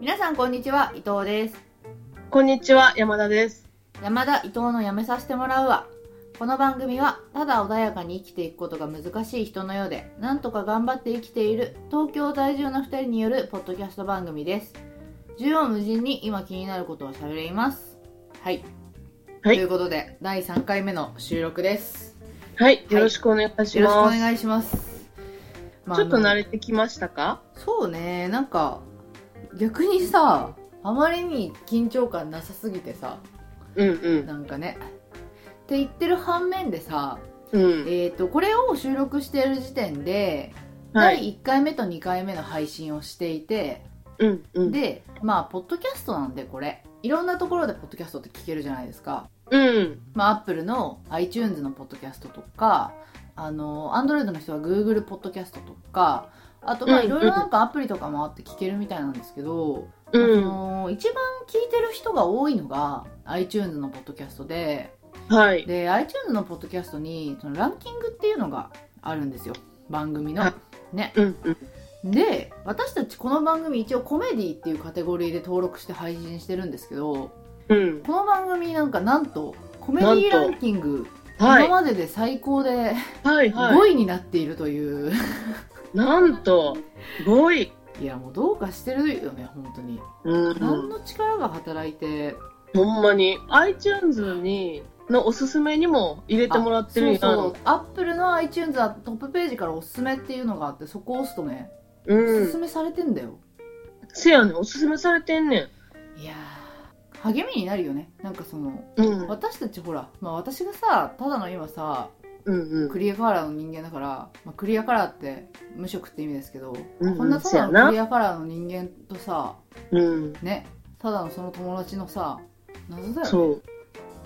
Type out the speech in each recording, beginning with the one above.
皆さんこんにちは伊藤です。こんにちは、山田です。山田伊藤のやめさせてもらうわ。この番組はただ穏やかに生きていくことが難しい人のようでなんとか頑張って生きている東京在住の2人によるポッドキャスト番組です。縦横無尽に今気になることを喋ります。はい、はい。ということで第3回目の収録です。はい、よろしくお願いします。よろしくお願いします、まあちょっと慣れてきましたか？そうね。なんか逆にさあまりに緊張感なさすぎてさうんうん。なんかねって言ってる反面でさ、うん。えー、とこれを収録している時点で、はい。第1回目と2回目の配信をしていて、うんうん。でまあポッドキャストなんでこれいろんなところでポッドキャストって聞けるじゃないですかうん。まあアップルの iTunes のポッドキャストとかあの Android の人は Google ポッドキャストとかあとまあうんいろいろなんかアプリとかもあって聞けるみたいなんですけど、あうん。の一番聞いてる人が多いのが iTunes のポッドキャストではい。で iTunes のポッドキャストにそのランキングっていうのがあるんですよ番組のはねうんうん。で私たちこの番組一応コメディっていうカテゴリーで登録して配信してるんですけどうん。この番組なんかなんとコメディランキングはい。今までで最高ではいは5位になっているという、い。なんと、5位。い、やもうどうかしてるよね本当に、うん。何の力が働いてほんまに。iTunes に、のおすすめにも入れてもらってる。そうそうアップルの iTunes はトップページからおすすめっていうのがあってそこを押すとね、うおすすん。めされてんだよせやねん、おすすめされてんねん。いやー励みになるよねなんかそのうん。私たちほら、まあ、私がさただの今さうんうん。クリアカラーの人間だから、まあ、クリアカラーって無色って意味ですけど、うんうんこんなただのクリアカラーの人間とさうん。ねただのその友達のさ謎だよね。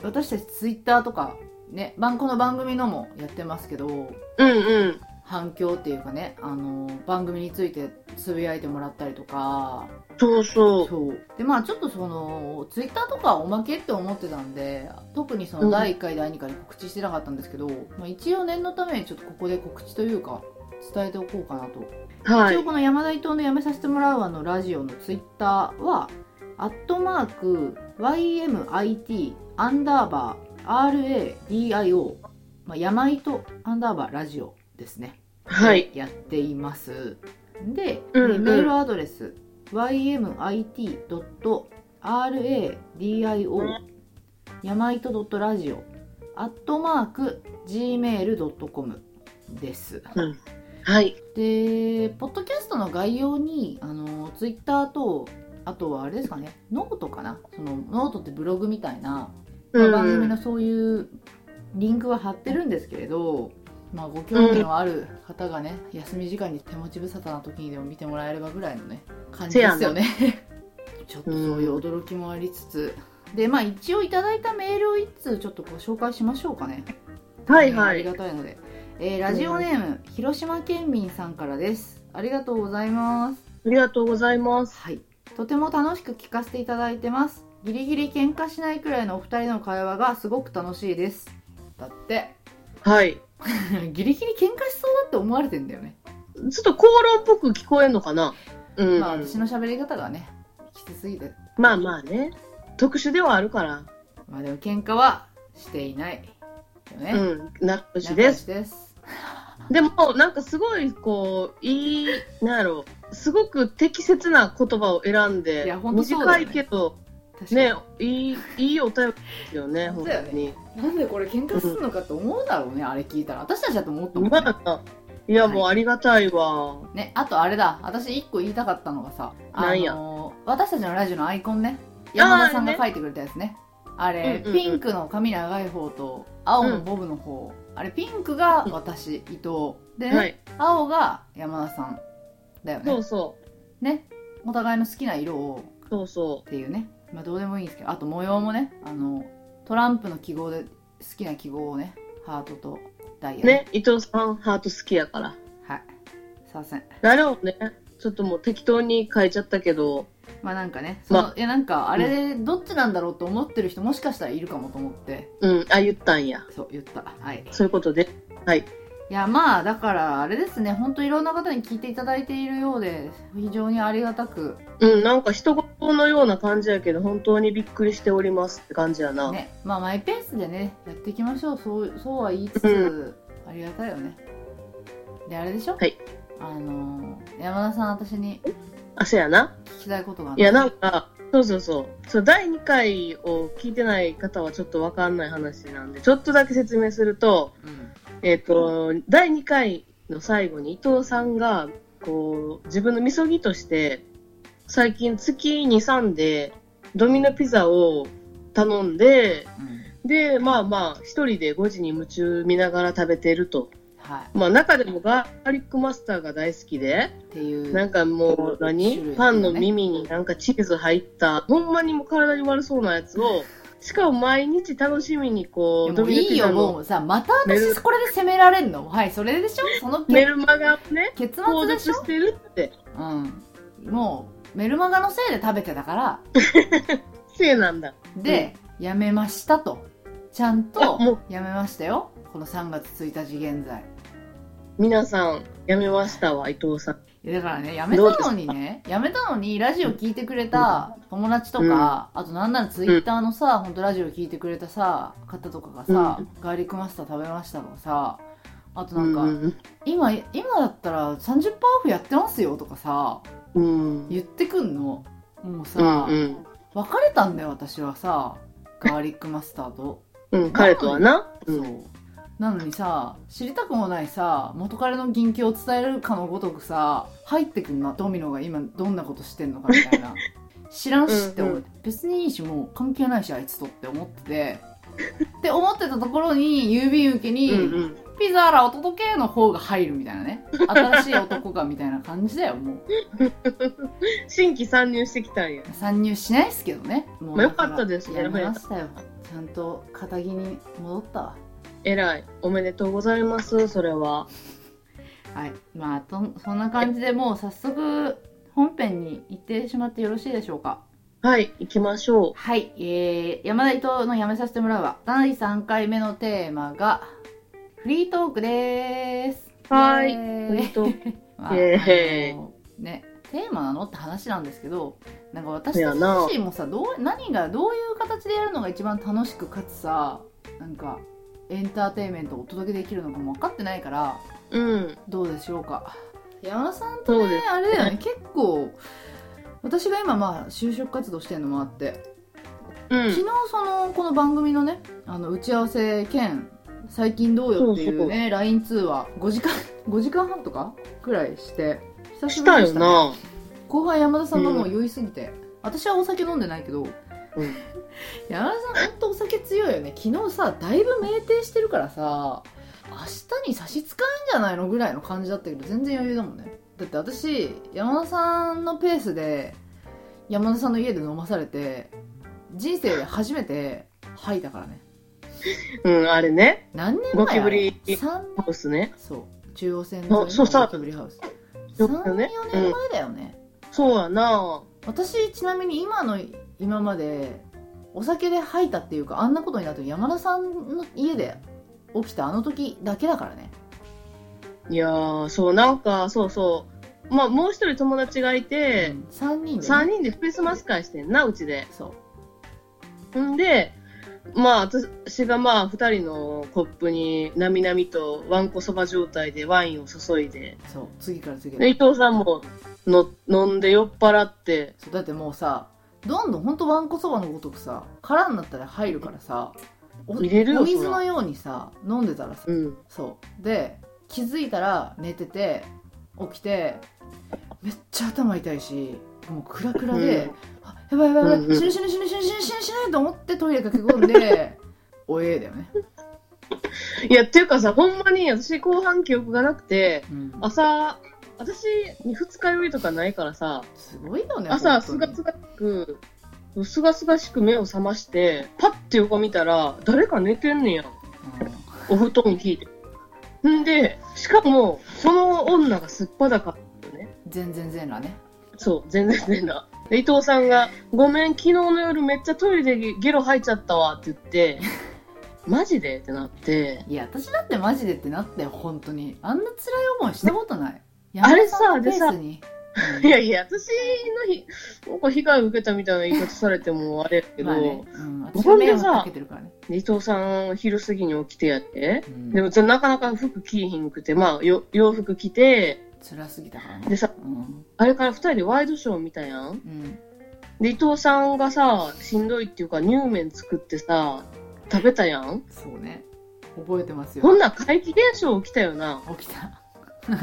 私たちツイッターとかね番この番組のもやってますけどうんうん。反響っていうかねあの番組についてつぶやいてもらったりとか。そうそう。そう。でまあちょっとそのツイッターとかおまけって思ってたんで特にそうん。の第1回第2回で告知してなかったんですけど、まあ、一応念のためにちょっとここで告知というか伝えておこうかなと、はい。一応。この山田伊藤のやめさせてもらうわのラジオのツイッターはアットマーク YMIT アンダーバー RADIO、まあ、山糸アンダーバーラジオですねはい。やっていますで、うんうんメールアドレス ymit.radio 山糸 .radio アットマーク gmail.com ですうん。はい。でポッドキャストの概要にあのツイッターとあとはあれですかねノートかなそのノートってブログみたいな、まあ番組のそういうリンクは貼ってるんですけれど、まあ、ご興味のある方がね、休み時間に手持ち無沙汰な時にでも見てもらえればぐらいのね感じですよね。ちょっとそういう驚きもありつつ、でまあ一応いただいたメールを一通ちょっとご紹介しましょうかね。ありはい。はい。がたいので、えーラジオネーム、広島県民さんからです。ありがとうございます。ありがとうございます。はい。とても楽しく聞かせていただいてます。ギリギリ喧嘩しないくらいのお二人の会話がすごく楽しいです。だって。はい。ギリギリ喧嘩しそうだって思われてんだよね、ちょっと口論っぽく聞こえんのかな？うん。まあ私の喋り方がねきつすぎてまあまあね。特殊ではあるから。まあでも喧嘩はしていないよね、うん。仲良し仲良です。しですでも、なんかすごい、こう、いい、なんやろすごく適切な言葉を選んで、いやほんとそうだ短よねいけど、ね、いい、いいお便りですよね、本本当だよね。なんでこれ喧嘩するのかと思うだろうね、あれ聞いたら私たちだと思ったもんね、まあ、いや、もうありがたいわ。ね、あとあれだ、私一個言いたかったのがさ、あのー私たちのラジオのアイコンね、山田さんが書いてくれたやつね。あれ、うんうんうんピンクの髪長い方と、青のボブの方。あれ、ピンクが私、伊藤。でね、はい。青が山田さん。だよね。そうそね。お互いの好きな色をう。そうそっていうね。まあどうでもいいんですけど、あと模様もね、あの、トランプの記号で好きな記号をね、ハートとダイヤう。ね、伊藤さんハート好きやから。はい。すいません。あれをね、ちょっともう適当に書いちゃったけど、まあなんかね、その、まいやなんかあれ、どっちなんだろうと思ってる人もしかしたらいるかもと思って、うん、あ、言ったんや。そう言った。はい。そういうことで。はい。いやまあだからあれですね。本当いろんな方に聞いていただいているようで非常にありがたく。うん、なんか人事のような感じやけど、本当にびっくりしておりますって感じやな。ねまあマイペースでねやっていきましょう。そうそうは言いつつ、うありがたいよね。であれでしょ？はい。あのー山田さん私にあ、そうやな。聞きたいことがあっていや、なんか、そうそうそう。そう、第2回を聞いてない方はちょっとわかんない話なんで、ちょっとだけ説明すると、うんえっ、と、第2回の最後に伊藤さんが、こう、自分のみそぎとして、最近月2、3でドミノピザを頼んで、うん。で、まあまあ、一人で5時に夢中見ながら食べてると。はい。まあ中でもガーリックマスターが大好きで、っていうなんかもう何、種類パンの耳になんかチーズ入った、ほんまにもう体に悪そうなやつを、しかも毎日楽しみにこ、いういいよもうさまた私これで責められんの？はいそれでしょ？そのメけルマガをね、結購末でしょ？読してるって。うん。もうメルマガのせいで食べてたから。せいなんだ。で、やめましたと。ちゃんとやめましたよ。この3月1日現在。皆さん、やめましたわ、伊藤さん。いやだからねやめたのにねやめたのにラジオ聞いてくれた友達とか、あとなんならツイッターのさ、ほんとラジオ聞いてくれたさ方とかがさ、うん。ガーリックマスター食べましたとかさ。あとなんか、うん。今今だったら30%オフやってますよとかさうん。言ってくんの？もうさ、うんうん。別れたんだよ私はさガーリックマスターと、うん、彼とはな。そううんなのにさ知りたくもないさ元彼の近況を伝えるかのごとくさ入ってくんなドミノが今どんなことしてんのかみたいな。知らんしって思って、うん。別にいいしもう関係ないしあいつとって思ってて。って思ってたところに郵便受けに、うんうん。ピザーラお届けの方が入るみたいなね。新しい男がみたいな感じだよもう。新規参入してきたんや。参入しないですけどね。もうまあよかったですねやめましたよ。ちゃんと肩着に戻ったわ偉い。おめでとうございます、それは。はい。まあとそんな感じでもう早速本編に行ってしまってよろしいでしょうか？はい、行きましょはい、えー、山田伊藤のやめさせてもらうわ第3回目のテーマがフリートークでーす。はい。フリートー まあねテーマなのって話なんですけどなんか私自身もさどう何がどういう形でやるのが一番楽しくかつさなんかエンターテインメントをお届けできるのかも分かってないからう。うん。どうでしょうか山田さんとねそうですあれだよね結構私が今まあ就職活動してるのもあってうん。昨日そのこの番組のねあの打ち合わせ兼最近どうよっていうね LINE 通話5時間 5時間半とかくらいして久しぶりでした、な。後輩山田さんがもう酔いすぎて、私はお酒飲んでないけどうん。山田さんほんとお酒強いよね。昨日さだいぶ酩酊してるからさ明日に差し支えんじゃないのぐらいの感じだったけど全然余裕だもんね。だって私山田さんのペースで山田さんの家で飲まされて人生で初めて吐いたからね。うん、あれね。何年ゴ前キブリ3ハウスね。そう。中央線のゴキブリハウス。そう34だよね。年前だよね、そうやな。私ちなみに今の今までお酒で吐いたっていうかあんなことになったの山田さんの家で起きたあの時だけだからね。いやー、そう、なんか、そうそう。まあ、もう一人友達がいて、3人で、ね、三人でクリスマス会してんな、うちで。そう。んで、まあ、私がまあ、二人のコップに、なみなみと、わんこそば状態でワインを注いで、そう次から次へ。で伊藤さんもの飲んで酔っ払って、そうだってもうさどんどんほんとわんこそばのごとくさ空になったら入るからさお入れるよお水のようにさ飲んでたらさうん。そう。で気づいたら寝てて起きてめっちゃ頭痛いしもうクラクラで、あやばいやばいやばい、うんうん。死ぬ死ぬ死ぬ死ぬ死ぬ死ぬ死ぬと思ってトイレ駆け込んでおえーだよね、いや、っていうかさ、ほんまに私後半記憶がなくて、うん、朝、私に二日酔いとかないからさ、すごいよね朝、すがすがしく、すがすがしく目を覚まして、パッて横見たら、誰か寝てんねや。お布団引いて。んで、しかも、その女がすっぱだかったよね。うん全然全裸ね。そう、全然全然で伊藤さんが、ごめん、昨日の夜めっちゃトイレでゲロ吐いちゃったわって言って、マジで？ってなって、いや私だってマジでってなって本当に。あんな辛い思いしたことないあれさでさ。にいやいや、私のひ、なんか被害を受けたみたいな言い方されてもあれやけど、まあね、うん、私ほんでさ伊藤さん昼過ぎに起きてやって、うん、でもなかなか服着いひんくて、まあよ洋服着て、辛すぎたからね。でさ、うん。あれから二人でワイドショー見たやん。うん。で、伊藤さんがさ、しんどいっていうか、乳麺作ってさ、食べたやん。そうね。覚えてますよ。ほんなら怪奇現象起きたよな。起きた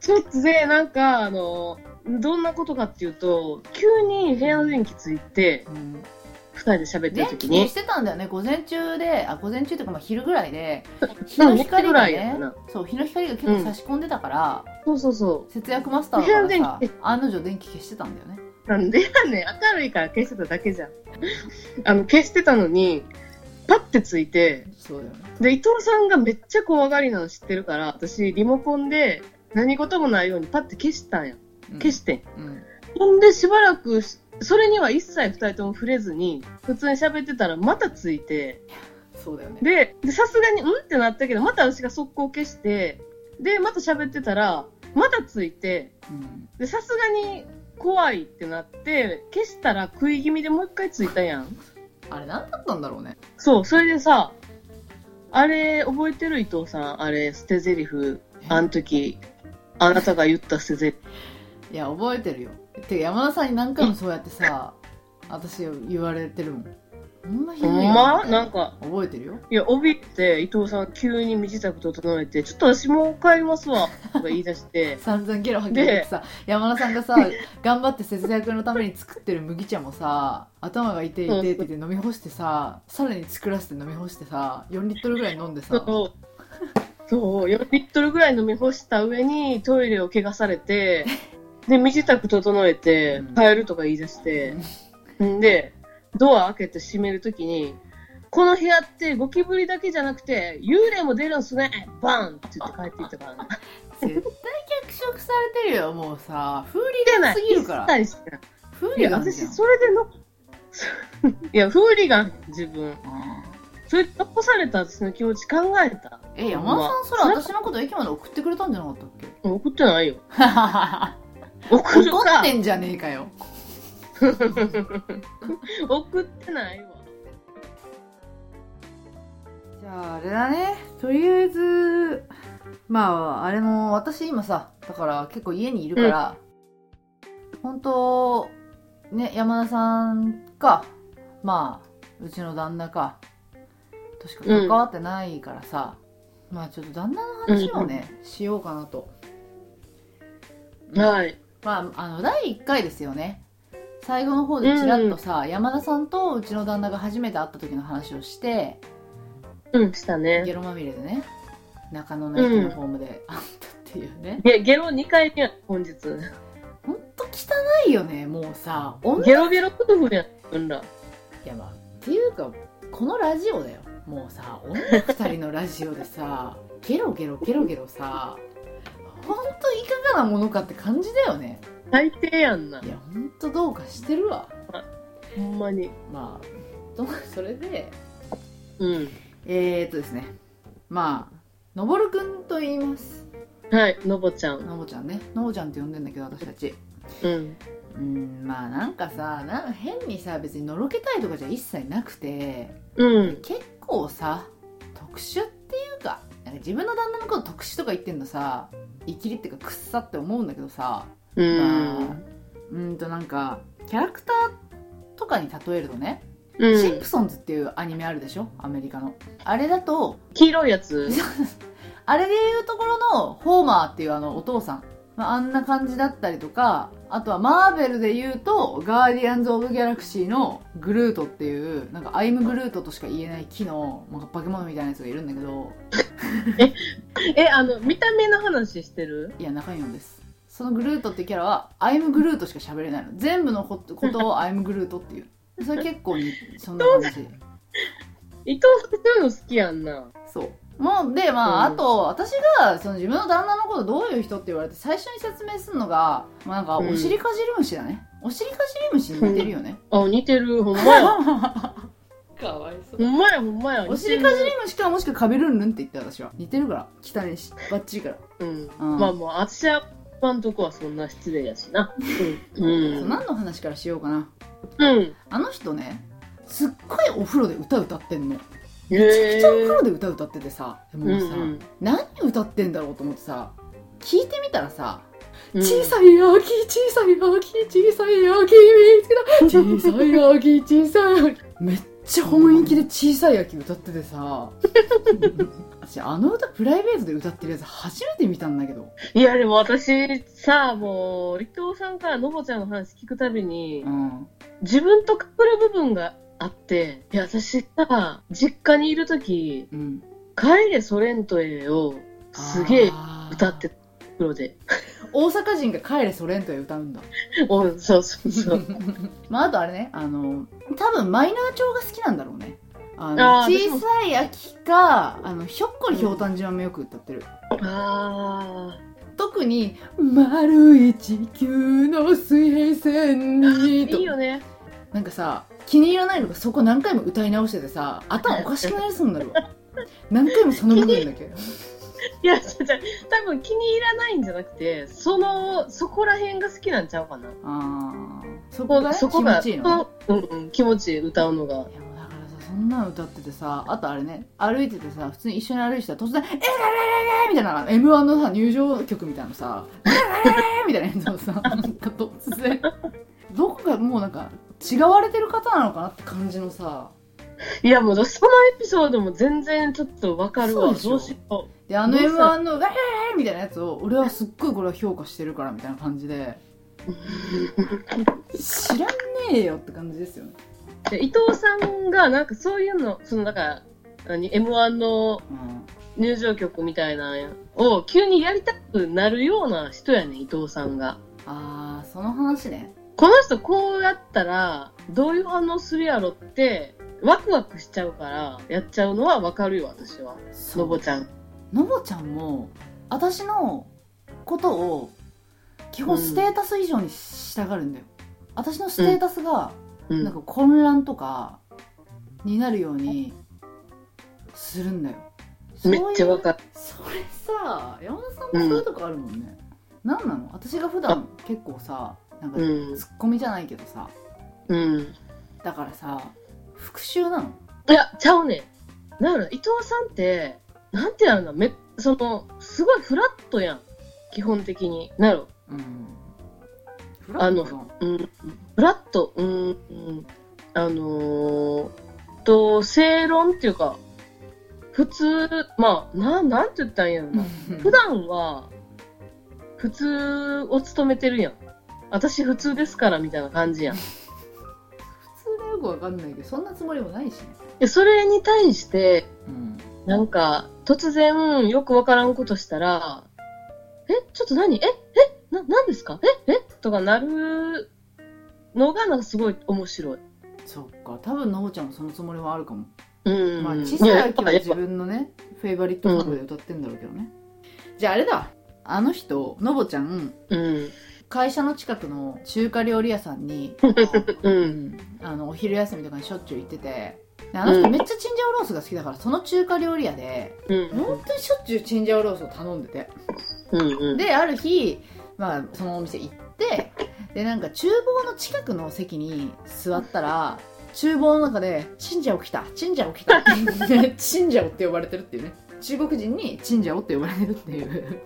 ちょっとで、なんか、あの、どんなことかっていうと、急に部屋の電気ついて、うん二人で喋ってる電時に、気消してたんだよね。午前中であ午前中っていうかまあ昼ぐらいで 日の光がね。そう日の光が結構差し込んでたから、そうそうそ節約マスターだから案の定電気消してたんだよね。う。なんでやねん、明るいから消してただけじゃん。あの、消してたのに、パッてついて、そうだよねで、伊藤さんがめっちゃ怖がりなの知ってるから、私、リモコンで何事もないようにパッて消したんや。うん消してん。うんほんで、しばらくし、それには一切二人とも触れずに、普通に喋ってたらまたついて、そうだよねで、でさすがに、うんってなったけど、また私が速攻消して、で、また喋ってたら、またついて、うんで、さすがに怖いってなって、消したら食い気味でもう一回ついたやん。あれ何だったんだろうねそう、それでさ、あれ、覚えてる伊藤さん、あれ、捨て台詞、あの時、あなたが言った捨て台詞。いや覚えてるよ。てか山田さんに何回もそうやってさ私言われてるもんほんまひほどいなんか、覚えてるよ。いや、怯えて、伊藤さん急に身支度整えて、ちょっと私もう帰りますわ、とか言い出して、散々ゲロ吐き出てさ山田さんがさ頑張って節約のために作ってる麦茶もさ頭が痛い痛いって言って飲み干してささらに作らせて飲み干してさ4リットルぐらい飲んでさ。そう、そう、4リットルぐらい飲み干した上にトイレを汚されて、で、身支度整えてうん、帰るとか言い出して、ん。で、ドア開けて閉めるときに、この部屋ってゴキブリだけじゃなくて、幽霊も出るんすねバンって言って帰っていったからね。絶対脚色されてるよもうさフーリ出ない。ガンすぎるから一切してないフーいや、私、それでの、いや、フーリガン、自分。うんそれで残された私の気持ち考えた。え山田さんそれ私のこと駅まで送ってくれたんじゃなかったっけ？送ってないよ。送ってんじゃねえかよ 送ってないわ。じゃああれだね。とりあえずまああれも私今さだから結構家にいるから、本当ね山田さんかまあうちの旦那かとしか関わってないからさ、まあちょっと旦那の話をね、しようかなと。はい。まああの第1回ですよね最後の方でちらっとさ、山田さんとうちの旦那が初めて会った時の話をしてうん、したね。ゲロまみれでね中野の駅のホームで会ったっていうね、ゲゲロ2回目や、本日。ほんと汚いよねもうさ女ゲロゲロ夫婦やん、うんら。いやまあっていうかこのラジオだよもうさ女2人のラジオでさゲロゲロゲロゲロさほんといかがなものかって感じだよね最低やんな。いやほんとどうかしてるわほんまに。まあとそれでうん。えー、っとですねまあのぼるくんと言いますはい、のぼちゃん。のぼちゃんねのぼちゃんって呼んでんだけど私たちうん。うんまあなんかさなんか変にさ別にのろけたいとかじゃ一切なくてうん。結構さ特殊っていうかなんか自分の旦那のこと特殊とか言ってんのさいきりっていうかくっさって思うんだけどさうまあん。うんとなんかキャラクターとかに例えるとね、うんシンプソンズっていうアニメあるでしょ？アメリカのあれだと黄色いやつ。あれでいうところのホーマーっていうあのお父さん、まあ、あんな感じだったりとかあとはマーベルで言うとガーディアンズ・オブ・ギャラクシーのグルートっていうなんか I'm Groot としか言えない木のなんか化け物みたいなやつがいるんだけど え、あの、見た目の話してる？いや中身のですそのグルートっていうキャラはアイム・グルートしか喋れないの。全部のことを アイム・グルートっていう。それ結構にそんな感じ。伊藤さんそういうの好きやんな。そう。もうでまあ、うん。あと私がその自分の旦那のことどういう人って言われて最初に説明するのが、まあ、なんかうん。お尻かじり虫だね、お尻かじり虫に似てるよね、あ、似てる、ほんまや。かわいそほんまやほんまや。お尻かじり虫かもしくはカビルンルンって言って私は。似てるから。汚ねえしバッチリから。うん。うん。まあもう私は今んとこはそんな失礼やしな。うん。うん。何の話からしようかな。うん。あの人ねすっごいお風呂で歌歌ってんの。へめちゃくちゃお風え呂で歌歌っててさでもさ、うんうん。何歌ってんだろうと思ってさ聞いてみたらさうん。小さい秋小さい秋小さい秋見つけた。小さい秋小さい秋。めっちゃ本気で小さい秋歌っててさ。私あの歌プライベートで歌ってるやつ初めて見たんだけど。いやでも私さもう離島さんからのぼちゃんの話聞くたびにうん。自分と被る部分があっていや私さ実家にいる時うん「帰れソレントへ」をすげえ歌ってた風呂で。大阪人が帰れソレントへ歌うんだ。おそうそうそう。まああとあれねあの多分マイナー調が好きなんだろうね。あのあー小さい秋かあのひょっこりひょうたん島もよく歌ってる。あ特に「丸い地球の水平線ーに」と。いいよね。なんかさ気に入らないのがそこ何回も歌い直しててさ頭おかしくなりそうになるわ。何回もその部分だけ いやじゃ多分気に入らないんじゃなくてそのそこら辺が好きなんちゃうかな。あー。そこがねそこが気持ちいいの？うんうん気持ちいい歌うのが。そんなの歌っててさあとあれね歩いててさ普通に一緒に歩いてたら突然「えららららみたいな m 1のさ入場曲みたいなのさ「えらららみたいなやつをさ なんか突然。どこかもうなんか違われてる方なのかなって感じのさ。いやもうそのエピソードも全然ちょっとわかるわそうでしょ。どうしよであの m した？1の「えらみたいなやつを俺はすっごいこれは評価してるからみたいな感じで。知らんねえよって感じですよね、伊藤さんがなんかそういうのそのだから何？m 1のうん、入場曲みたいなのを急にやりたくなるような人やねん伊藤さんが。あーその話ね。この人こうやったらどういう反応するやろってワクワクしちゃうからやっちゃうのはわかるよ私は。そのぼちゃんのぼちゃんも私のことを基本ステータス以上にしたがるんだよ、私のステータスがうん。なんか混乱とかになるようにするんだよ。めっちゃわるかる。それさ山田さんもそういうとこあるもんね、なんなの？私が普段結構さなんかうん。ツッコミじゃないけどさ。うん。だからさ復讐なの？いやちゃうねん。なん伊藤さんってなんてやろなめそのすごいフラットやん。基本的に。なんやろうん。フあのラット？かうんフラット。うん、うん、あのー、と正論っていうか普通まあななんて言ったんやろな。普段は普通を務めてるやん。私普通ですからみたいな感じやん。普通でよくわかんないけどそんなつもりもないしね。でそれに対してうんなんか突然よくわからんことしたらえちょっと何？ええ？な何ですか？ええ？とかなるのがなんかすごい面白い。そっか。多分のぼちゃんもそのつもりはあるかも、うん。まあ小さい秋は自分のねフェイバリットソングで歌ってんだろうけどね、じゃああれだ。あの人のぼちゃんうん。会社の近くの中華料理屋さんに、ううん。ん、あのお昼休みとかにしょっちゅう行っててであの人めっちゃチンジャオロースが好きだからその中華料理屋でうん。本当にしょっちゅうチンジャオロースを頼んでて。うんうん。である日、まあ、そのお店行ってでなんか厨房の近くの席に座ったら厨房の中で「チンジャオ来たチンジャオ来た」チンジャオって呼ばれてるっていうね。中国人にチンジャオって呼ばれてるっていう。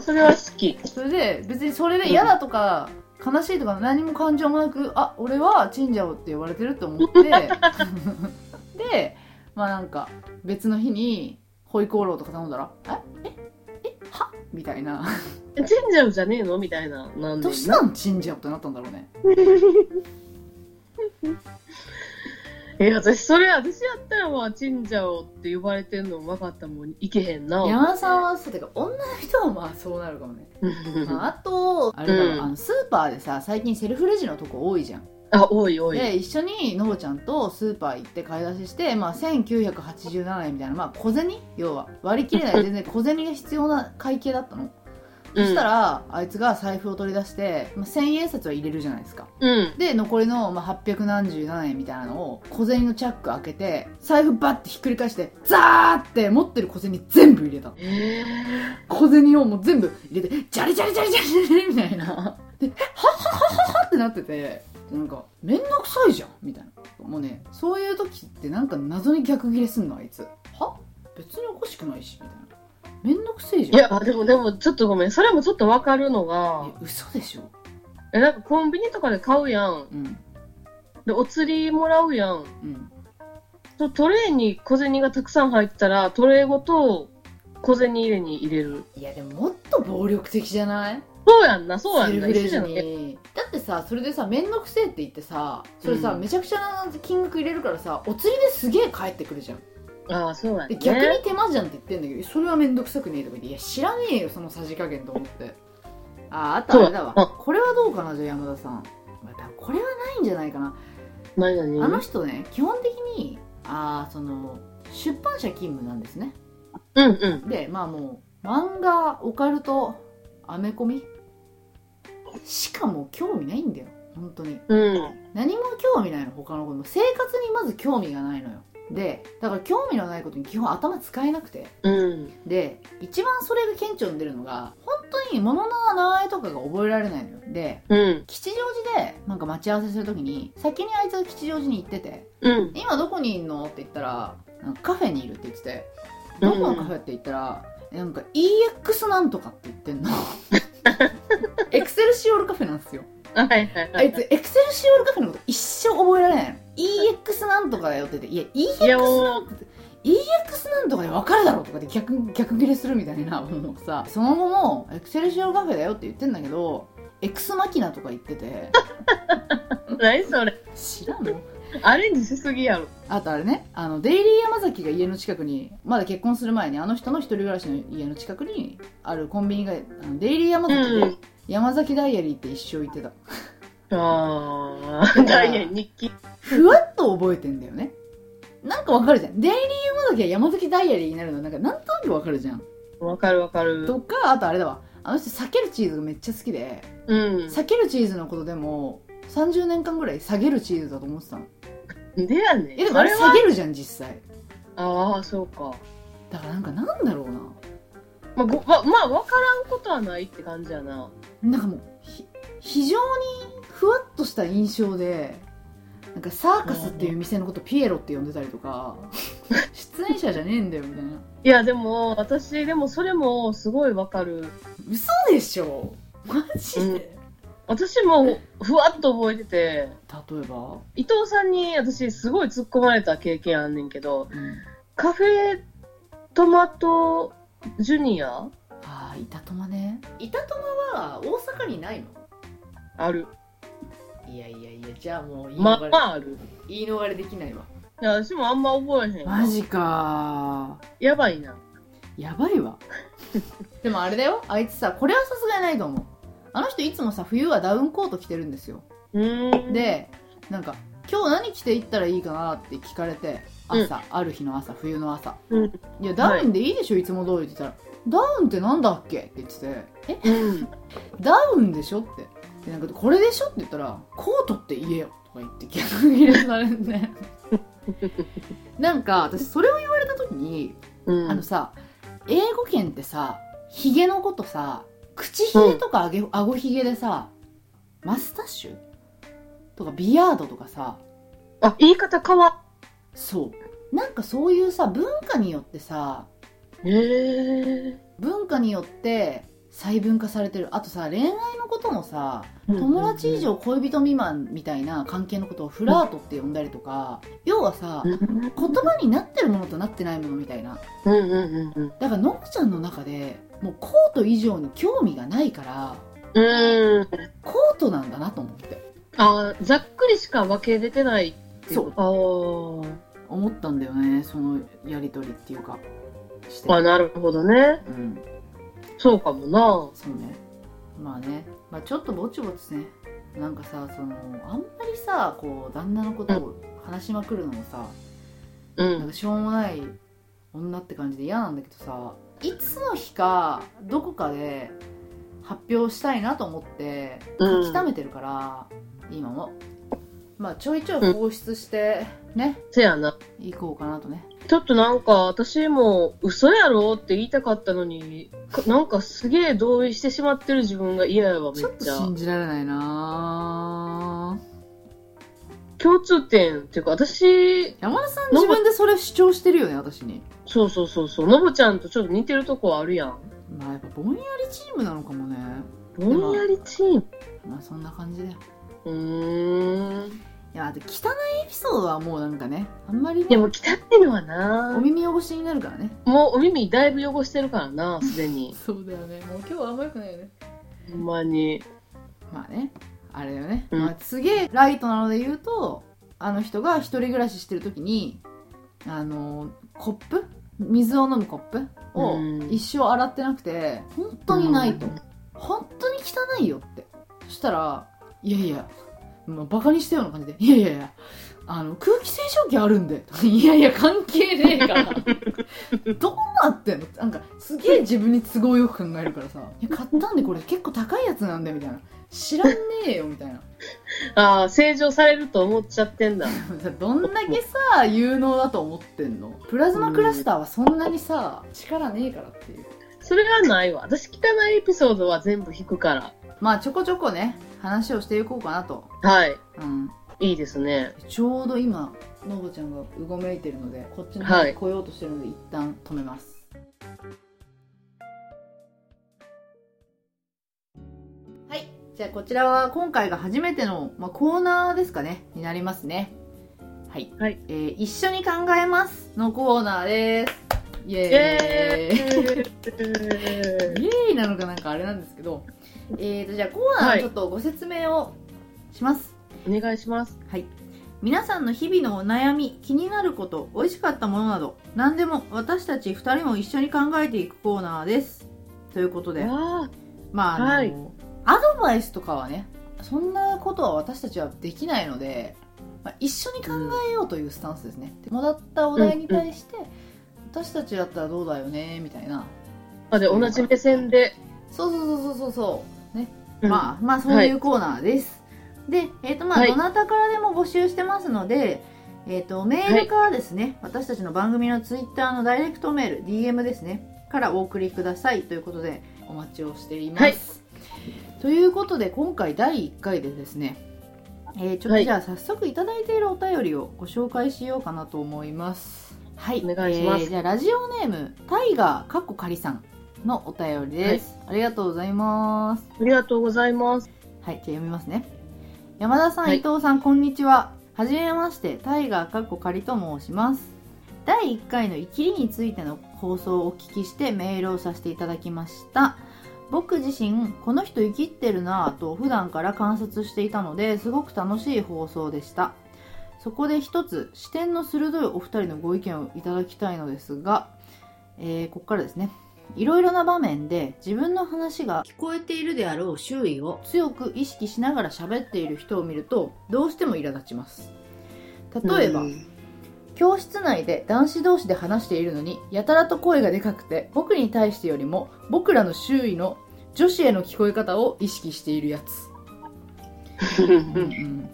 それは好き。それで別にそれで嫌だとか悲しいとか何も感情もなくあ俺はチンジャオって呼ばれてると思って。でまあなんか別の日にホイコーローとか頼んだら「え？え？え？は？みたいな。チンジャオじゃねえの？みたいな。なんで？どうしたん？チンジャオってなったんだろうね え私それ私やったらまあチンジャオって呼ばれてんの分かったもん。いけへんな。山田さんはそうてか女の人はまあそうなるかもね、まあ、あとあれだろう、うん。あのスーパーでさ最近セルフレジのとこ多いじゃん。あ多い多い。で一緒にのぼちゃんとスーパー行って買い出しして、まあ、1987円みたいな、まあ、小銭？要は割り切れない 全然小銭が必要な会計だったのうん。そしたらあいつが財布を取り出して、まあ、1000円札は入れるじゃないですか。うん。で残りの、まあ、800何十何円みたいなのを小銭のチャック開けて財布バッてひっくり返してザーって持ってる小銭全部入れたの。ええ小銭をもう全部入れてジャリジャリジャリジャリジャリみたいな。でえはっはっはっはってなっててなんかめんどくさいじゃんみたいな。もうねそういう時ってなんか謎に逆ギレすんのあいついや、でも、でも、ちょっとごめん。それもちょっとわかるのが、え嘘でしょ？え、なんかコンビニとかで買うやん。うんで、お釣りもらうやん。うんとトレーに小銭がたくさん入ってたら、トレーごと小銭入れに入れる。いやでももっと暴力的じゃない？そうやんな、そうやんな。セルフレジ一緒じゃんね。にだってさそれでさめんどくせえって言ってさそれさ、うんめちゃくちゃな金額入れるからさお釣りですげえ返ってくるじゃんああ、そうやね。で逆に手間じゃんって言ってんだけどそれはめんどくさくねえとか言っていや知らねえよそのさじ加減と思って。ああとあれだわ。これはどうかなじゃあ山田さん。これはないんじゃないかな、何何あの人ね基本的にああその出版社勤務なんですね。うんうん。でまあもう漫画オカルトアメコミ。しかも興味ないんだよ本当に。うん。何も興味ないの他のこと。も生活にまず興味がないのよでだから興味のないことに基本頭使えなくてうん。で一番それが顕著に出るのが本当に物の名前とかが覚えられないのよでうん。吉祥寺でなんか待ち合わせするときに先にあいつが吉祥寺に行っててうん。今どこにいんの？って言ったらカフェにいるって言っててどこのカフェって言ったら、なんか EX なんとかって言ってんの エクセルシオールカフェなんですよはいはいはい。あいつエクセルシオールカフェのこと一生覚えられないの EX なんとかだよって言っていや EX なんもう、EX なんとかで分かるだろうとかで逆逆切れするみたいなもうさその後もエクセルシオカフェだよって言ってんだけどエクスマキナとか言ってて。何それ。知らんの？アレンジしすぎやろ。あとあれねあのデイリー山崎が家の近くにまだ結婚する前にあの人の一人暮らしの家の近くにあるコンビニがあのデイリー山崎で、うん山崎ダイアリーって一生言ってたああ。ダイヤ日記。ふわっと覚えてんだよねなんかわかるじゃんデイリー山崎は山崎ダイアリーになるのなんかなんとなくわかるじゃんわかるわかる。とかあとあれだわあの人避けるチーズがめっちゃ好きでうん。避けるチーズのことでも30年間ぐらい下げるチーズだと思ってたのでやねん。えでもあれ下げるじゃん実際ああ、そうか。だからなんかなんだろうなまあ、ごままあ、わからんことはないって感じやな。なんかもうひ非常にふわっとした印象でなんかサーカスっていう店のことピエロって呼んでたりとか 出演者じゃねえんだよみたいな。いや、でも、私、でもそれもすごいわかる。嘘でしょ？マジで、私もふわっと覚えてて、例えば、伊藤さんに私すごい突っ込まれた経験あんねんけど、うん、カフェトマトジュニア？ああ板友ね。板友は大阪にないの？ある。いやいやいやじゃあもう言いま逃れ,、あまあある。言い逃れできないわ。いや、私もあんま覚えへんわ。マジかやばいな。やばいわでもあれだよ。あいつさこれはさすがにないと思う。あの人いつもさ冬はダウンコート着てるんですよ。うーん。、でなんか今日何着ていったらいいかなって聞かれて朝、ある日の朝冬の朝。うん。いやダウンでいいでしょ、い、つも通りって言ったら。ダウンってなんだっけって言ってて。え？うん。ダウンでしょってでなんかこれでしょって言ったらコートって言えよとか言って逆切れされんね なんか私それを言われた時にうん。あのさ英語圏ってさヒゲのことさ口ひげとかあげ、顎ひげでさマスタッシュ？とかビヤードとかさ。あ、言い方変わそう。なんかそういうさ文化によってさへえ。文化によって細分化されてるあとさ恋愛のこともさ友達以上恋人未満みたいな関係のことをフラートって呼んだりとか要はさ言葉になってるものとなってないものみたいなうんうんうん。だからのぶちゃんの中でもうコート以上に興味がないからうーん。コートなんだなと思ってあーざっくりしか分けれてないっていうこと？思ったんだよねそのやり取りっていうか。あ、なるほどね。うんそうかもな。そうね。まあね、まあ、ちょっとぼちぼちね。なんかさそのあんまりさこう旦那のことを話しまくるのもさ、うん。なんかしょうもない女って感じで嫌なんだけどさいつの日かどこかで発表したいなと思ってうん書き溜めてるから、今も。まあちょいちょい放出してね、せやな。行こうかなとねちょっとなんか、私も嘘やろって言いたかったのに、かなんかすげえ同意してしまってる自分が嫌やわ、めちょっっちゃ。と信じられないな共通点っていうか、私、山田さん自分でそれ主張してるよね私にそうそうそうそう、のぼちゃんとちょっと似てるとこあるやん。まあやっぱぼんやりチームなのかもねぼんやりチーム？まあそんな感じだようーん。いやあと汚いエピソードはもうなんかねあんまりねでも汚いのはおな耳汚しになるからね。もうお耳だいぶ汚してるからな、すでに。そうだよね。もう今日はあんまよくないよね。ほんまに。まあねあれだよね、うん。まあ、すげえライトなので言うとあの人が一人暮らししてる時にあのコップ？水を飲むコップ？をうん。一生洗ってなくて本当にないと、うん。本当に汚いよって。そしたらいやいやもうバカにしたような感じで。いやいやいや。あの空気清浄機あるんで。いやいや関係ねえから。どうなってんの？なんかすげえ自分に都合よく考えるからさ。いや買ったんでこれ。結構高いやつなんだよみたいな。知らんねえよみたいな。ああ、正常されると思っちゃってんだ。どんだけさ有能だと思ってんの？プラズマクラスターはそんなにさ力ねえからっていうそれがないわ。私、汚いエピソードは全部引くから。まあちょこちょこね話をしていこうかなと、はい。うん、いいですね。ちょうど今のぼちゃんがうごめいてるのでこっちの方にはい。来ようとしてるので一旦止めます、はい。じゃあこちらは今回が初めての、まあ、コーナーですかね。になりますね。はい、はい。えー一緒に考えます」のコーナーですイエーイイエーイイエーイなのかなんかあれなんですけどえーとじゃあコーナーちょっとご説明をします、お願いします。はい。皆さんの日々のお悩み、気になること、美味しかったものなど、何でも私たち2人も一緒に考えていくコーナーです。ということで、わまあ、あの、はいアドバイスとかはね、そんなことは私たちはできないので、まあ、一緒に考えようというスタンスですね。でもらったお題に対して、私たちだったらどうだよね、みたいな。あ。で、同じ目線で。そうそうそうそうそうそう。ね。うんまあ、まあそういうコーナーです。で、えっ、とまあ、はいどなたからでも募集してますので、えっ、と、メールからですね、私たちの番組のツイッターのダイレクトメール、DM ですね、からお送りくださいということで、お待ちをしています。はいということで、今回第1回でですね、えーちょっはいとじゃあ早速いただいているお便りをご紹介しようかなと思います。はい。お願いしますえーじゃあラジオネーム、タイガーかっこかりさんのお便りです、ありがとうございます。ありがとうございます。はい、じゃあ読みますね。山田さん、はい伊藤さん、こんにちは。はじめまして、タイガーかっこかりと申します。第1回の生きりについての放送をお聞きしてメールをさせていただきました。僕自身、この人生きってるなぁと普段から観察していたので、すごく楽しい放送でした。そこで一つ、視点の鋭いお二人のご意見をいただきたいのですが、えー、ここからですね。いろいろな場面で自分の話が聞こえているであろう周囲を強く意識しながら喋っている人を見るとどうしても苛立ちます。例えば、うん。教室内で男子同士で話しているのにやたらと声がでかくて僕に対してよりも僕らの周囲の女子への聞こえ方を意識しているやつ。うんうん。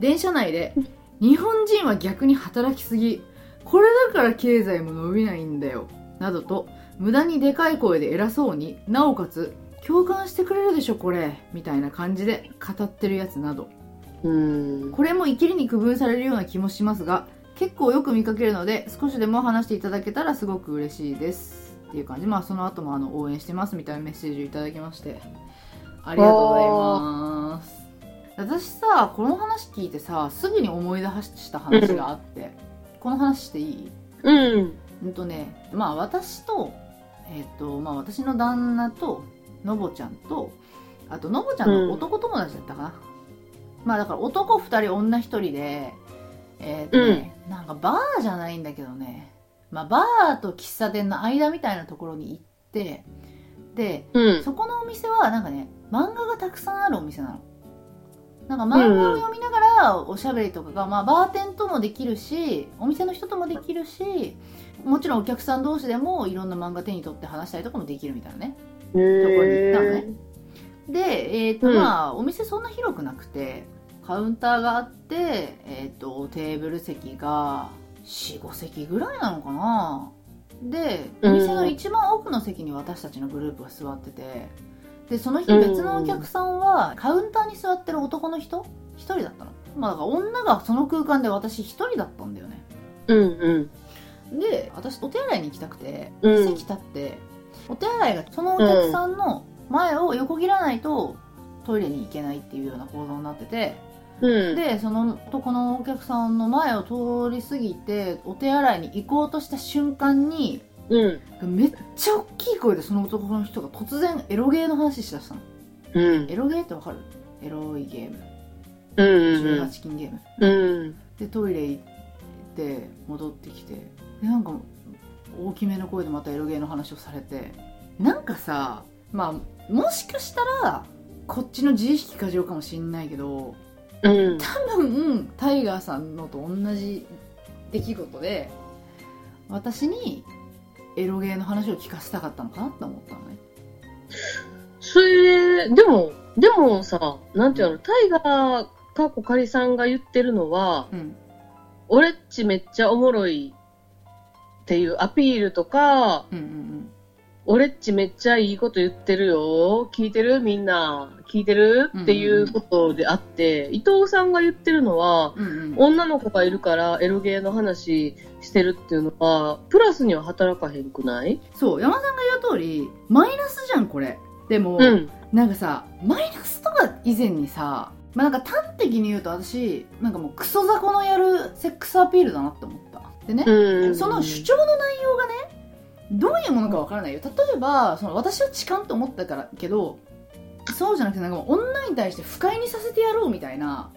電車内で日本人は逆に働きすぎ。これだから経済も伸びないんだよ。などと無駄にでかい声で偉そうになおかつ共感してくれるでしょこれ。みたいな感じで語ってるやつなど。うん。これも生きりに区分されるような気もしますが結構よく見かけるので少しでも話していただけたらすごく嬉しいです。っていう感じ。まあその後もあの応援してますみたいなメッセージをいただきましてありがとうございます私さこの話聞いてさすぐに思い出した話があってこの話していい？うん。うんとねまあ私とえっ、とまあ私の旦那とのぼちゃんとあとのぼちゃんの男友達だったかな、まあだから男2人女1人でえっ、とね、なんかバーじゃないんだけどね。まあバーと喫茶店の間みたいなところに行ってでうん。そこのお店はなんかね漫画がたくさんあるお店なのなんか漫画を読みながらおしゃべりとかが、まあ、バーテンともできるしお店の人ともできるしもちろんお客さん同士でもいろんな漫画手に取って話したりとかもできるみたいなね。へところに行ったのね。で、えっ、と、うん。まあ、お店そんな広くなくて、カウンターがあって、えっ、と、テーブル席が4、5席ぐらいなのかな。で、お店の一番奥の席に私たちのグループが座ってて、で、その日別のお客さんは、カウンターに座ってる男の人？一人だったの。まあ、だから女がその空間で私一人だったんだよね。うんうん。で私お手洗いに行きたくて、うん席立ってお手洗いがそのお客さんの前を横切らないとトイレに行けないっていうような構造になっててうん。でその男のお客さんの前を通り過ぎてお手洗いに行こうとした瞬間にうん。めっちゃ大きい声でその男の人が突然エロゲーの話しだしたのうん。エロゲーってわかる？エロいゲームうん。18禁ゲームうん。でトイレ行って戻ってきてでなんか大きめの声でまたエロゲーの話をされてなんかさまあもしかしたらこっちの自意識過剰かもしんないけどうん。多分タイガーさんのと同じ出来事で私にエロゲーの話を聞かせたかったのかなって思ったのね。それ、でも、でもさ、なんていうの、タイガー、かっこかりさんが言ってるのは、うん。俺っちめっちゃおもろいっていうアピールとか、うんうん俺っちめっちゃいいこと言ってるよ。聞いてる？みんな。聞いてる？っていうことであって、伊藤さんが言ってるのは、うんうんうん女の子がいるからエロゲーの話してるっていうのは、プラスには働かへんくない？そう山さんが言う通りマイナスじゃんこれでも、うん。なんかさマイナスとか以前にさまあなんか端的に言うと私なんかもうクソ雑魚のやるセックスアピールだなって思ったでね、うん。その主張の内容がねどういうものかわからないよ。例えばその私は痴漢と思ったからけどそうじゃなくてなんか女に対して不快にさせてやろうみたいな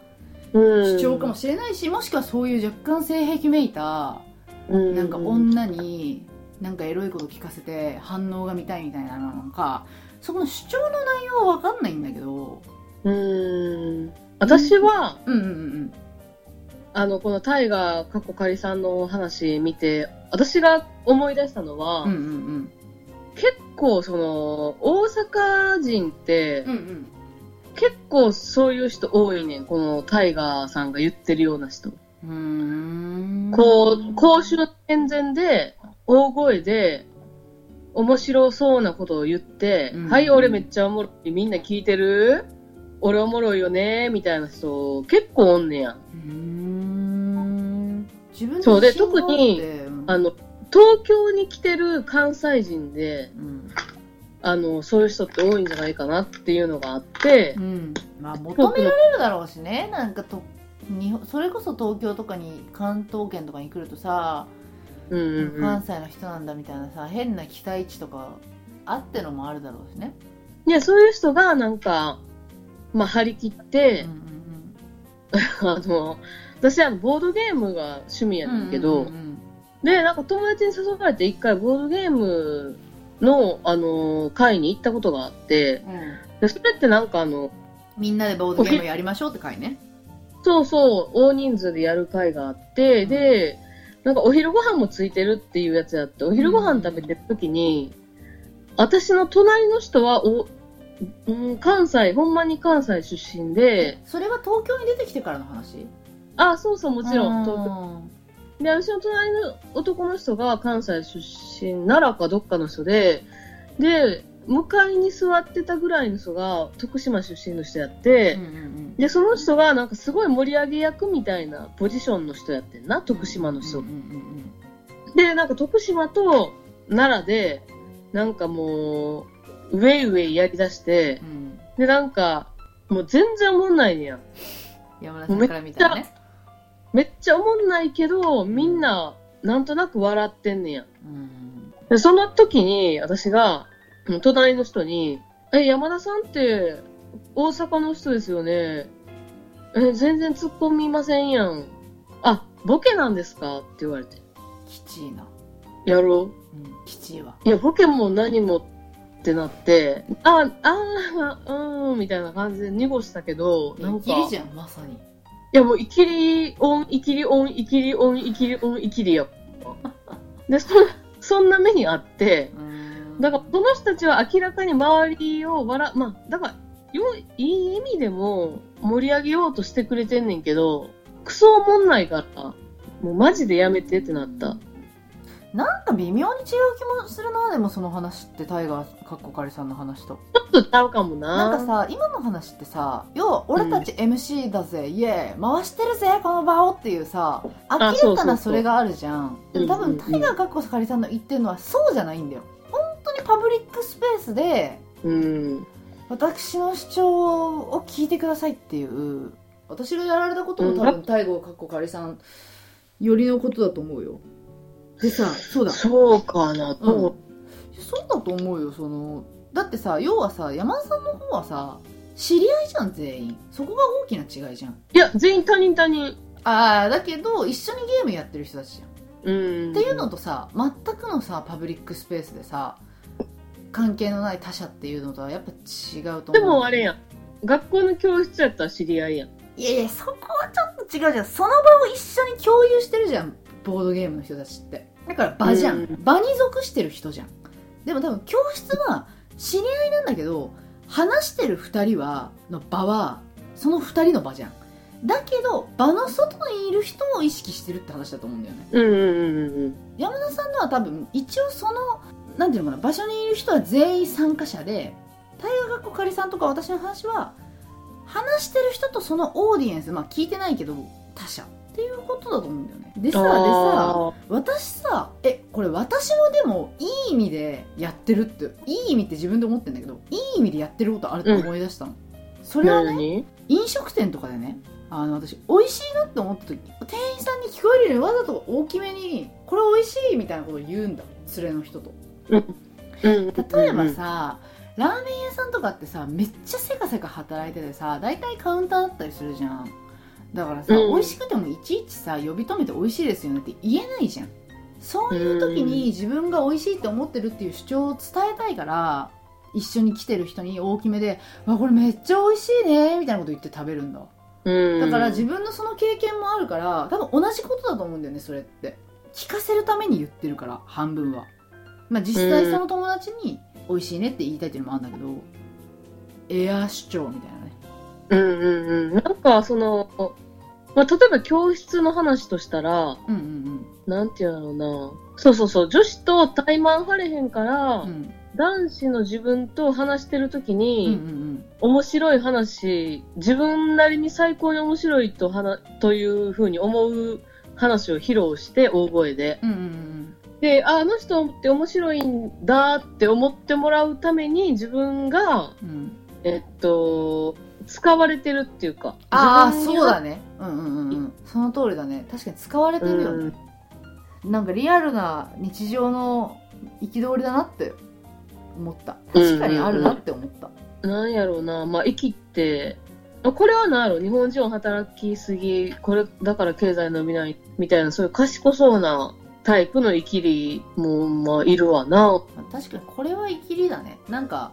主主張かもしれないし、もしくはそういう若干性癖めいたうん。なんか女になんかエロいこと聞かせて反応が見たいみたいなのかそこの主張の内容は分かんないんだけど。うん。私は、うんうんうんあの、このタイガー、かっこかりさんの話見て、私が思い出したのは、うんうんうん結構その、大阪人って、うんうん結構そういう人多いねん。このタイガーさんが言ってるような人。うーんこう、公衆の健全で、大声で、面白そうなことを言って、うんはい、俺めっちゃおもろい。みんな聞いてる？俺おもろいよね？みたいな人、結構おんねや。うーん自分そうで特にうんあの、東京に来てる関西人で、うん。あの、そういう人って多いんじゃないかなっていうのがあってう、ん。まあ求められるだろうしね。なんかと日本それこそ東京とかに関東圏とかに来るとさ、うんうんうん。関西の人なんだみたいなさ変な期待値とかあってのもあるだろうしね、いや、そういう人がなんか、まあ、張り切ってうん、う んあの、私あの、ボードゲームが趣味やうんねんけど、うんうんうんで、なんか友達に誘われて一回ボードゲームの、あの、会に行ったことがあって、うん。でそれってなんかあの、みんなでボードゲームやりましょうって回ね。そうそう、大人数でやる会があって、で、なんかお昼ご飯もついてるっていうやつやって、お昼ご飯食べてる時に、私の隣の人は、お、うん、関西、ほんまに関西出身で、それは東京に出てきてからの話？あ、そうそう、もちろん、東京。んで、私の隣の男の人が関西出身、奈良かどっかの人で、で、向かいに座ってたぐらいの人が徳島出身の人やって、うんうんで、その人がなんかすごい盛り上げ役みたいなポジションの人やってんな、徳島の人。うんうんうんで、なんか徳島と奈良で、なんかもう、ウェイウェイやりだしてう、んで、なんか、もう全然おもんないねやん。山田さんから見たらねめっちゃおもんないけど、みんな、なんとなく笑ってんねや。で、その時に、私が、うん隣の人に、え、山田さんって、大阪の人ですよね。え、全然突っ込みませんやん。あ、ボケなんですか？って言われて。きちいな。やろう。んきちいわ。ういや、ボケも何もってなって、あ、あー、うーん、みたいな感じで濁したけど、なんか、きりじゃんまさに。いや、もう、いきり、オン、いきり、オン、いきり、オン、いきり、オン、いきりや。で、そ、そんな目にあって、うんだから、この人たちは明らかに周りを笑、まあ、だから、よいい意味でも盛り上げようとしてくれてんねんけど、クソおもんないから、もうマジでやめてってなった。なんか微妙に違う気もするなでもその話ってタイガーかっこかりさんの話と。ちょっとちゃうかもな。なんかさ今の話ってさ要は俺たち MC だぜ、イエーイ回してるぜこの場をっていうさ明らかなそれがあるじゃん。でも多分うんう。んうんタイガーかっこかりさんの言ってるのはそうじゃないんだよ。本当にパブリックスペースでうん。私の主張を聞いてくださいっていう私がやられたことも多分タイガーかっこかりさんよりのことだと思うよでさそうだそうかな、うんと。そうだと思うよそのだってさ要はさ山田さんの方はさ知り合いじゃん全員そこが大きな違いじゃんいや、全員他人他人。ああだけど一緒にゲームやってる人たちじゃん、うん。っていうのとさ全くのさパブリックスペースでさ関係のない他者っていうのとはやっぱ違うと思うでもあれやん。学校の教室やったら知り合いやん。いやいやそこはちょっと違うじゃんその場を一緒に共有してるじゃんボードゲームの人たちって。だから場じゃん、うん。場に属してる人じゃん。でも多分教室は知り合いなんだけど話してる2人はの場はその2人の場じゃん。だけど場の外にいる人を意識してるって話だと思うんだよね。うんうんうんうん。山田さんのは多分一応そのなんていうのかな場所にいる人は全員参加者で大河学校かりさんとか私の話は話してる人とそのオーディエンスまあ聞いてないけど他者っていうことだと思うんだよね。でさでさあ私さえこれ私もでもいい意味でやってるっていい意味って自分で思ってんだけどいい意味でやってることあるって思い出したの、そーれはね何？飲食店とかでねあの私美味しいなって思った時店員さんに聞こえるようにわざと大きめに「これ美味しい」みたいなことを言うんだ連れの人と。うん。例えばさ、ラーメン屋さんとかってさめっちゃせかせか働いててさ大体カウンターだったりするじゃんだからさ、うん。美味しくてもいちいちさ呼び止めて美味しいですよねって言えないじゃん。そういう時に自分が美味しいって思ってるっていう主張を伝えたいから一緒に来てる人に大きめで「わこれめっちゃ美味しいね」みたいなこと言って食べるんだ。うん。だから自分のその経験もあるから多分同じことだと思うんだよねそれって。聞かせるために言ってるから半分は。まあ実際その友達に美味しいねって言いたいっていうのもあるんだけどエア主張みたいなねうんうんうん。なんか、その、まあ、例えば教室の話としたら、うんうんなんていうんだろうな。そうそうそう。女子と対マン張れへんから、うんうん男子の自分と話してる時うんに、うん面白い話、自分なりに最高に面白いと話というふうに思う話を披露して、大声で。うんうんうんで、ああの人って面白いんだって思ってもらうために、自分が、うんうんえっと、使われてるっていうか。ああそうだね。うんうんうんうん。その通りだね。確かに使われてるよね、なんかリアルな日常の憤りだなって思った。確かにあるなって思った、なんやろうな、まあ、生きって、あこれは何やろ日本人は働きすぎ、これだから経済伸びないみたいな、そういう賢そうなタイプの生きりも、まあ、いるわな。まあ確かにこれはイキリだね。なんか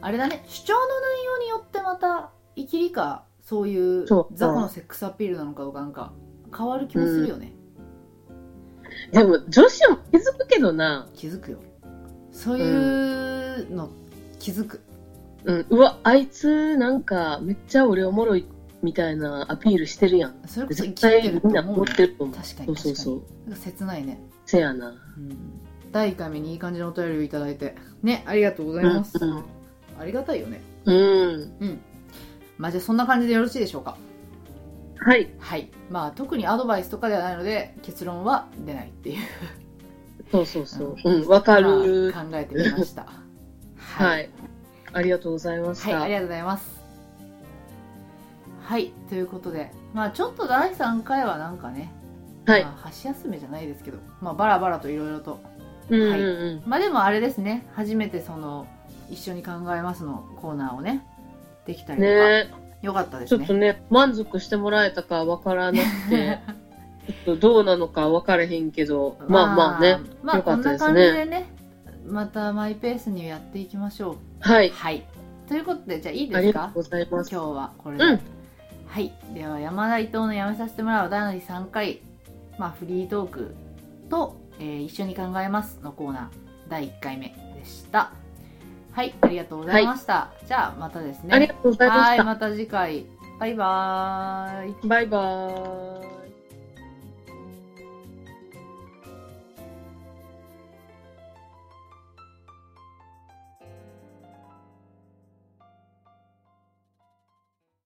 あれだね。主張の内容によってまたイキリかそういうそう。雑魚のセックスアピールなのかどうかなんか変わる気もするよね、でも、女子も気づくけどな、気づくよ。そういうの気づく。うん、うわ、あいつ、なんか、めっちゃ俺おもろいみたいなアピールしてるやん。それこそ生絶対みんな思ってると思う。確かそうに確かにそう。そう。なんか切ないね、せやな。うん、第1回目にいい感じのお便りをいただいて。ねありがとうございます、うん。ありがたいよね。うん。うんまあじゃあそんな感じでよろしいでしょうか？はい。はいまあ特にアドバイスとかではないので結論は出ないっていうそうそうそう。うん、わかる。まあ考えてみました はい。ありがとうございました。はい、ありがとうございます。はい、ということで、まあちょっと第3回はなんかね、はい。まあ、箸休めじゃないですけど、まあバラバラといろいろと。うんうんはいうん。まあでもあれですね、初めてその、一緒に考えますのコーナーをね、できたりとか、ねよかったですねちょっと。ね、満足してもらえたかわからなくて、ちょっとどうなのかわからへんけど、まあまあね。。まあよかったですねこんな感じでね、またマイペースにやっていきましょう。はい。はい。ということで、じゃあいいですか？ありがとうございます。今日はこれで、うんはいでは山田伊藤のやめさせてもらう第3回、まあ、フリートークと、えー一緒に考えますのコーナー第1回目でしたはい、ありがとうございました。じゃあ、またですね。ありがとうございまはい、した。また次回。バイバーイ。バイバーイ。